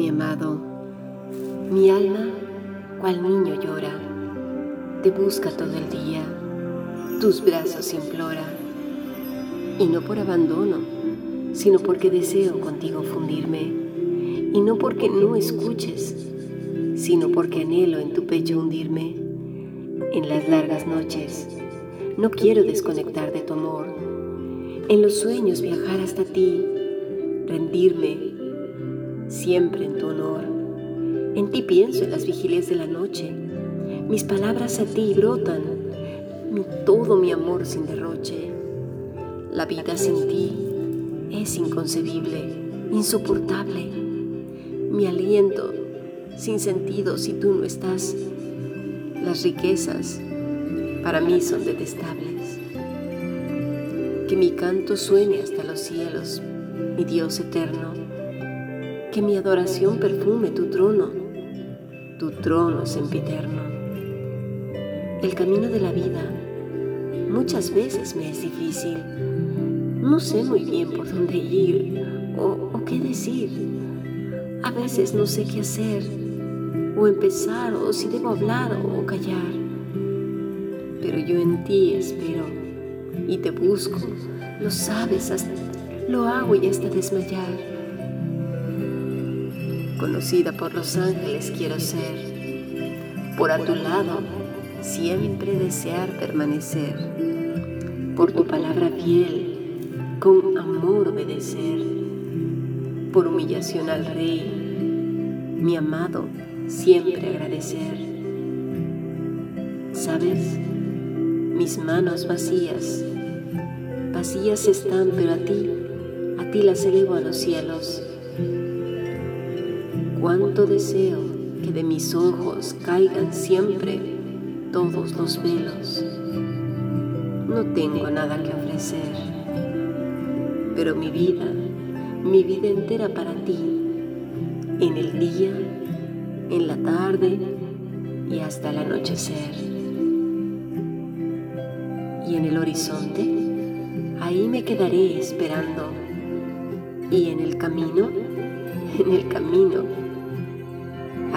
mi amado, mi alma, cual niño llora, te busca todo el día, tus brazos implora, y no por abandono, sino porque deseo contigo fundirme, y no porque no escuches, sino porque anhelo en tu pecho hundirme. En las largas noches, no quiero desconectar de tu amor, en los sueños viajar hasta ti, rendirme siempre en tu honor. En ti pienso en las vigilias de la noche. Mis palabras a ti brotan, mi, todo mi amor sin derroche. La vida sin ti es inconcebible, insoportable. Mi aliento sin sentido si tú no estás. Las riquezas para mí son detestables. Que mi canto suene hasta los cielos, mi Dios eterno que mi adoración perfume tu trono, tu trono sempiterno. El camino de la vida muchas veces me es difícil. No sé muy bien por dónde ir o, o qué decir. A veces no sé qué hacer o empezar o si debo hablar o callar. Pero yo en ti espero y te busco, lo sabes, hasta, lo hago y hasta desmayar conocida por los ángeles quiero ser, por a tu lado siempre desear permanecer, por tu palabra fiel, con amor obedecer, por humillación al Rey, mi amado, siempre agradecer. ¿Sabes? Mis manos vacías, vacías están, pero a ti, a ti las elevo a los cielos Cuánto deseo que de mis ojos caigan siempre todos los velos. No tengo nada que ofrecer, pero mi vida, mi vida entera para ti, en el día, en la tarde y hasta el anochecer. Y en el horizonte, ahí me quedaré esperando. Y en el camino, en el camino,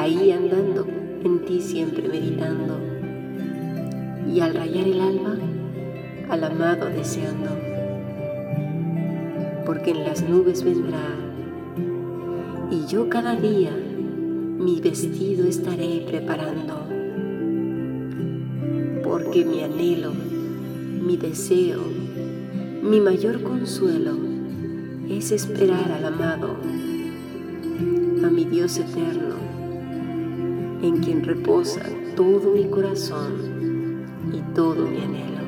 ahí andando, en ti siempre meditando, y al rayar el alba, al amado deseando, porque en las nubes vendrá, y yo cada día mi vestido estaré preparando, porque mi anhelo, mi deseo, mi mayor consuelo es esperar al amado, a mi Dios eterno en quien reposa todo mi corazón y todo mi anhelo.